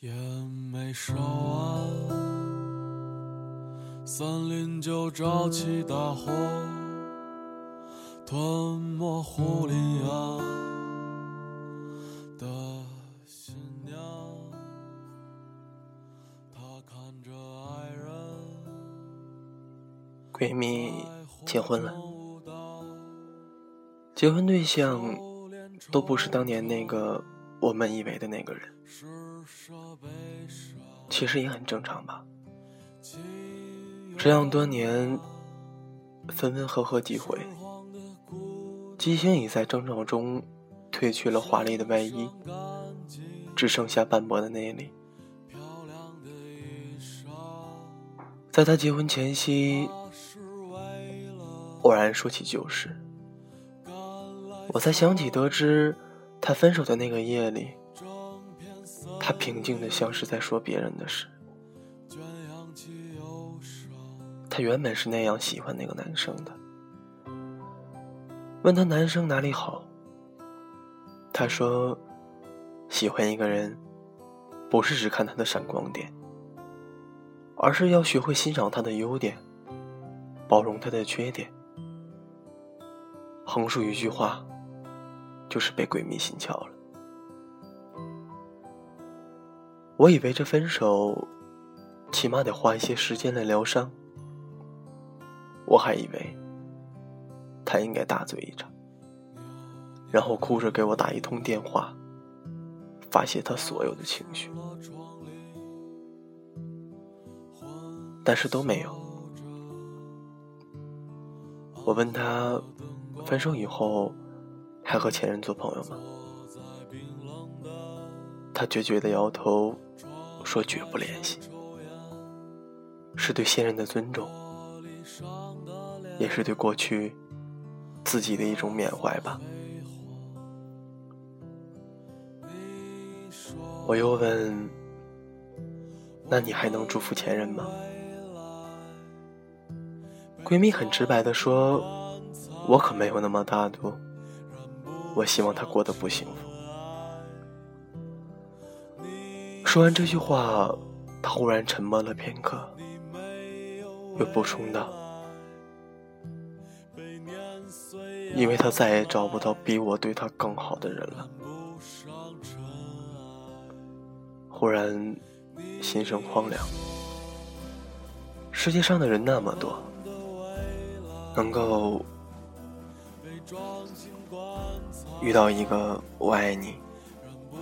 也没烧完，森林就着起大火，吞没狐狸呀的新娘。她看着爱人闺蜜结婚了，结婚对象都不是当年那个我们以为的那个人。其实也很正常吧。这样多年，分分合合几回，激情已在争吵中褪去了华丽的外衣，只剩下斑驳的内里。在他结婚前夕，偶然说起旧事，我才想起得知他分手的那个夜里。他平静的像是在说别人的事。他原本是那样喜欢那个男生的。问他男生哪里好，他说：喜欢一个人，不是只看他的闪光点，而是要学会欣赏他的优点，包容他的缺点。横竖一句话，就是被闺蜜心窍了。我以为这分手，起码得花一些时间来疗伤。我还以为他应该大醉一场，然后哭着给我打一通电话，发泄他所有的情绪，但是都没有。我问他，分手以后还和前任做朋友吗？他决绝的摇头。说绝不联系，是对现任的尊重，也是对过去自己的一种缅怀吧。我又问：“那你还能祝福前任吗？”闺蜜很直白的说：“我可没有那么大度，我希望他过得不幸福。”说完这句话，他忽然沉默了片刻，又补充道：“因为他再也找不到比我对他更好的人了。”忽然心生荒凉。世界上的人那么多，能够遇到一个我爱你，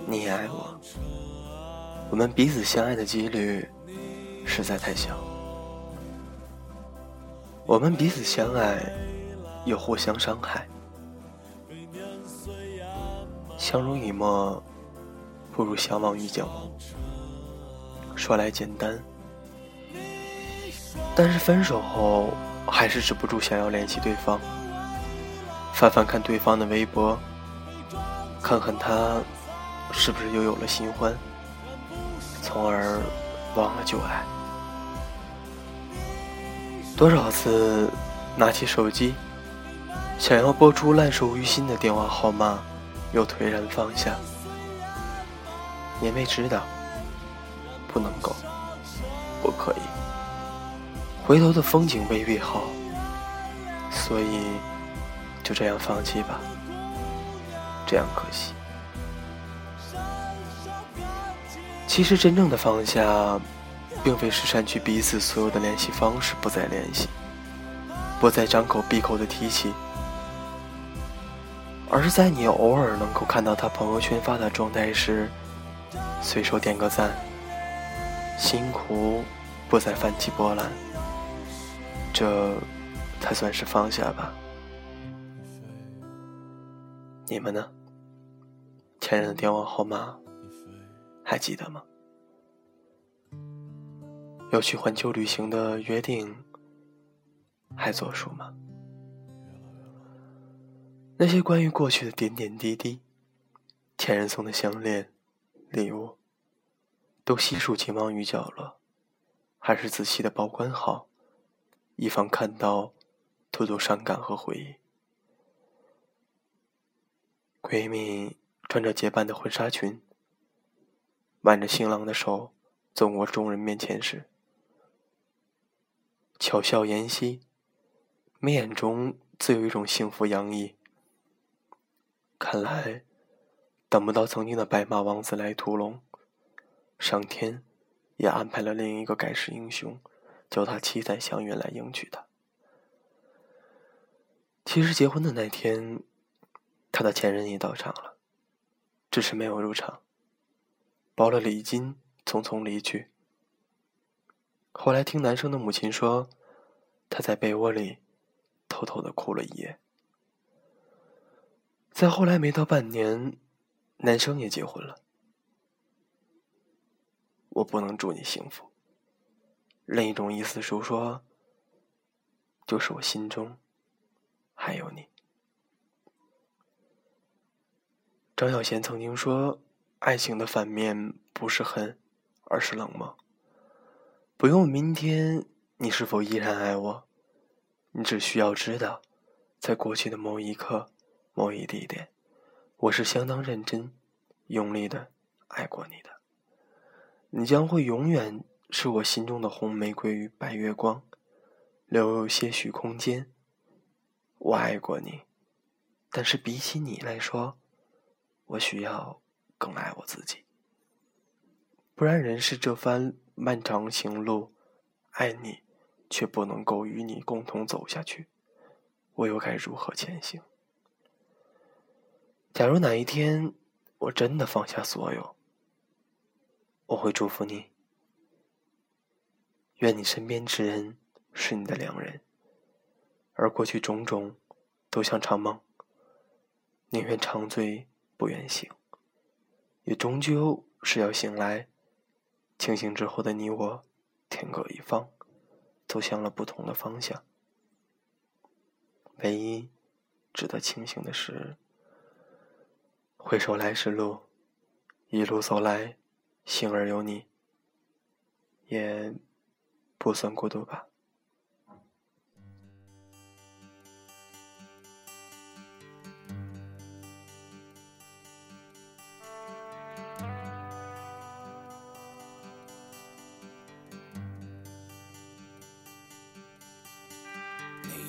你也爱我。我们彼此相爱的几率实在太小，我们彼此相爱又互相伤害，相濡以沫不如相忘于江湖。说来简单，但是分手后还是止不住想要联系对方，翻翻看对方的微博，看看他是不是又有了新欢。从而忘了旧爱，多少次拿起手机，想要拨出烂熟于心的电话号码，又颓然放下，因为知道不能够，不可以，回头的风景未必好，所以就这样放弃吧，这样可惜。其实，真正的放下，并非是删去彼此所有的联系方式，不再联系，不再张口闭口的提起，而是在你偶尔能够看到他朋友圈发的状态时，随手点个赞，辛苦不再泛起波澜，这才算是放下吧。你们呢？前任的电话号码？还记得吗？要去环球旅行的约定还作数吗？那些关于过去的点点滴滴，前任送的项链、礼物，都悉数紧忘于角落，还是仔细的保管好，以防看到，徒多伤感和回忆。闺蜜穿着结伴的婚纱裙。挽着新郎的手走过众人面前时，巧笑颜兮，眉眼中自有一种幸福洋溢。看来，等不到曾经的白马王子来屠龙，上天也安排了另一个盖世英雄，叫他七彩祥云来迎娶她。其实结婚的那天，他的前任也到场了，只是没有入场，包了礼金，匆匆离去。后来听男生的母亲说，他在被窝里偷偷的哭了一夜。再后来没到半年，男生也结婚了。我不能祝你幸福。另一种意思是说，就是我心中还有你。张小娴曾经说：“爱情的反面不是恨，而是冷漠。不用明天你是否依然爱我，你只需要知道，在过去的某一刻。”某一地点，我是相当认真、用力的爱过你的。你将会永远是我心中的红玫瑰与白月光，留有些许空间。我爱过你，但是比起你来说，我需要更爱我自己。不然，人世这番漫长行路，爱你却不能够与你共同走下去，我又该如何前行？假如哪一天我真的放下所有，我会祝福你。愿你身边之人是你的良人，而过去种种都像场梦。宁愿长醉不愿醒，也终究是要醒来。清醒之后的你我，天各一方，走向了不同的方向。唯一值得庆幸的是。回首来时路，一路走来，幸而有你，也不算孤独吧。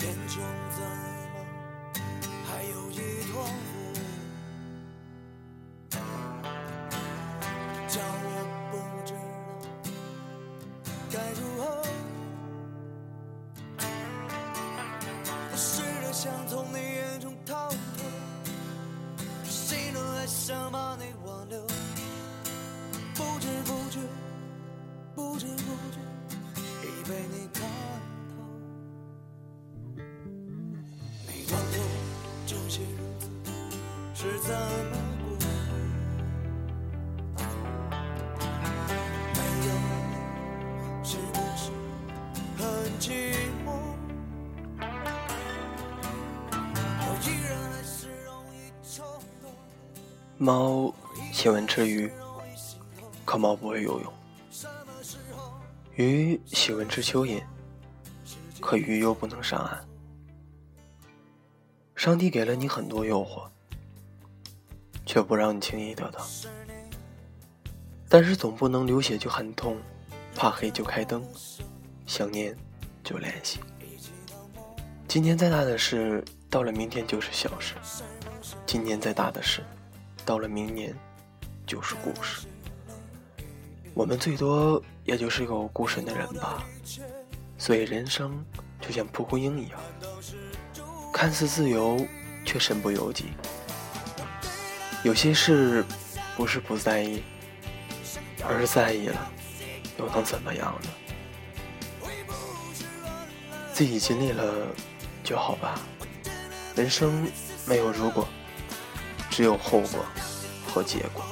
眼中怎么还有一团火？叫我不知道该如何。我试着想从你眼中逃脱，谁能爱上把你猫喜欢吃鱼，可猫不会游泳；鱼喜欢吃蚯蚓，可鱼又不能上岸。上帝给了你很多诱惑，却不让你轻易得到。但是总不能流血就喊痛，怕黑就开灯，想念就联系。今天再大的事，到了明天就是小事；今天再大的事。到了明年，就是故事。我们最多也就是个孤身的人吧。所以人生就像蒲公英一样，看似自由，却身不由己。有些事不是不在意，而是在意了，又能怎么样呢？自己经历了就好吧。人生没有如果。只有后果和结果。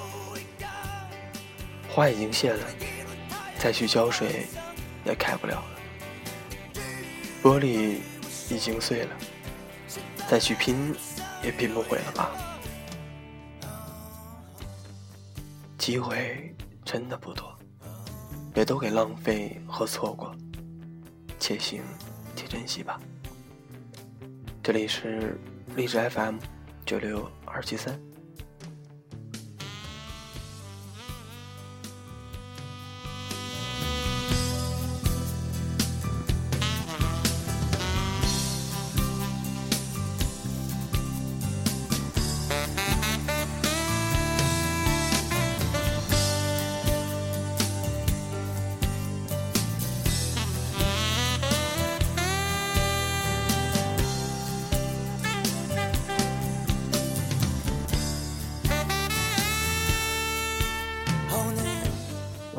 花已经谢了，再去浇水也开不了了。玻璃已经碎了，再去拼也拼不回了吧。机会真的不多，别都给浪费和错过，且行且珍惜吧。这里是励志 FM。九六二七三。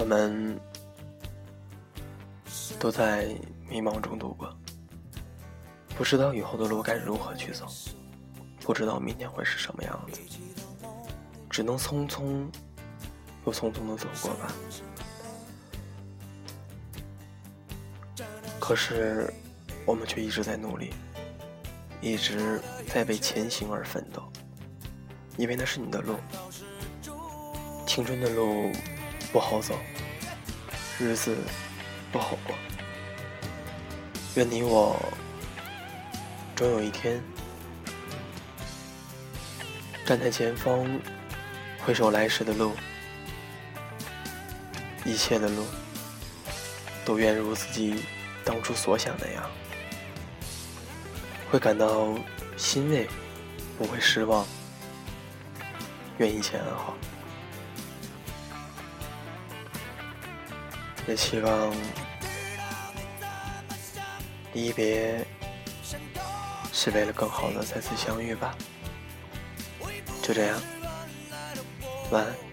我们都在迷茫中度过，不知道以后的路该如何去走，不知道明天会是什么样子，只能匆匆又匆匆的走过吧。可是，我们却一直在努力，一直在为前行而奋斗，因为那是你的路。青春的路不好走，日子不好过。愿你我终有一天站在前方，回首来时的路，一切的路都愿如自己。当初所想那样，会感到欣慰，不会失望。愿一切安好，也希望离别是为了更好的再次相遇吧。就这样，晚安。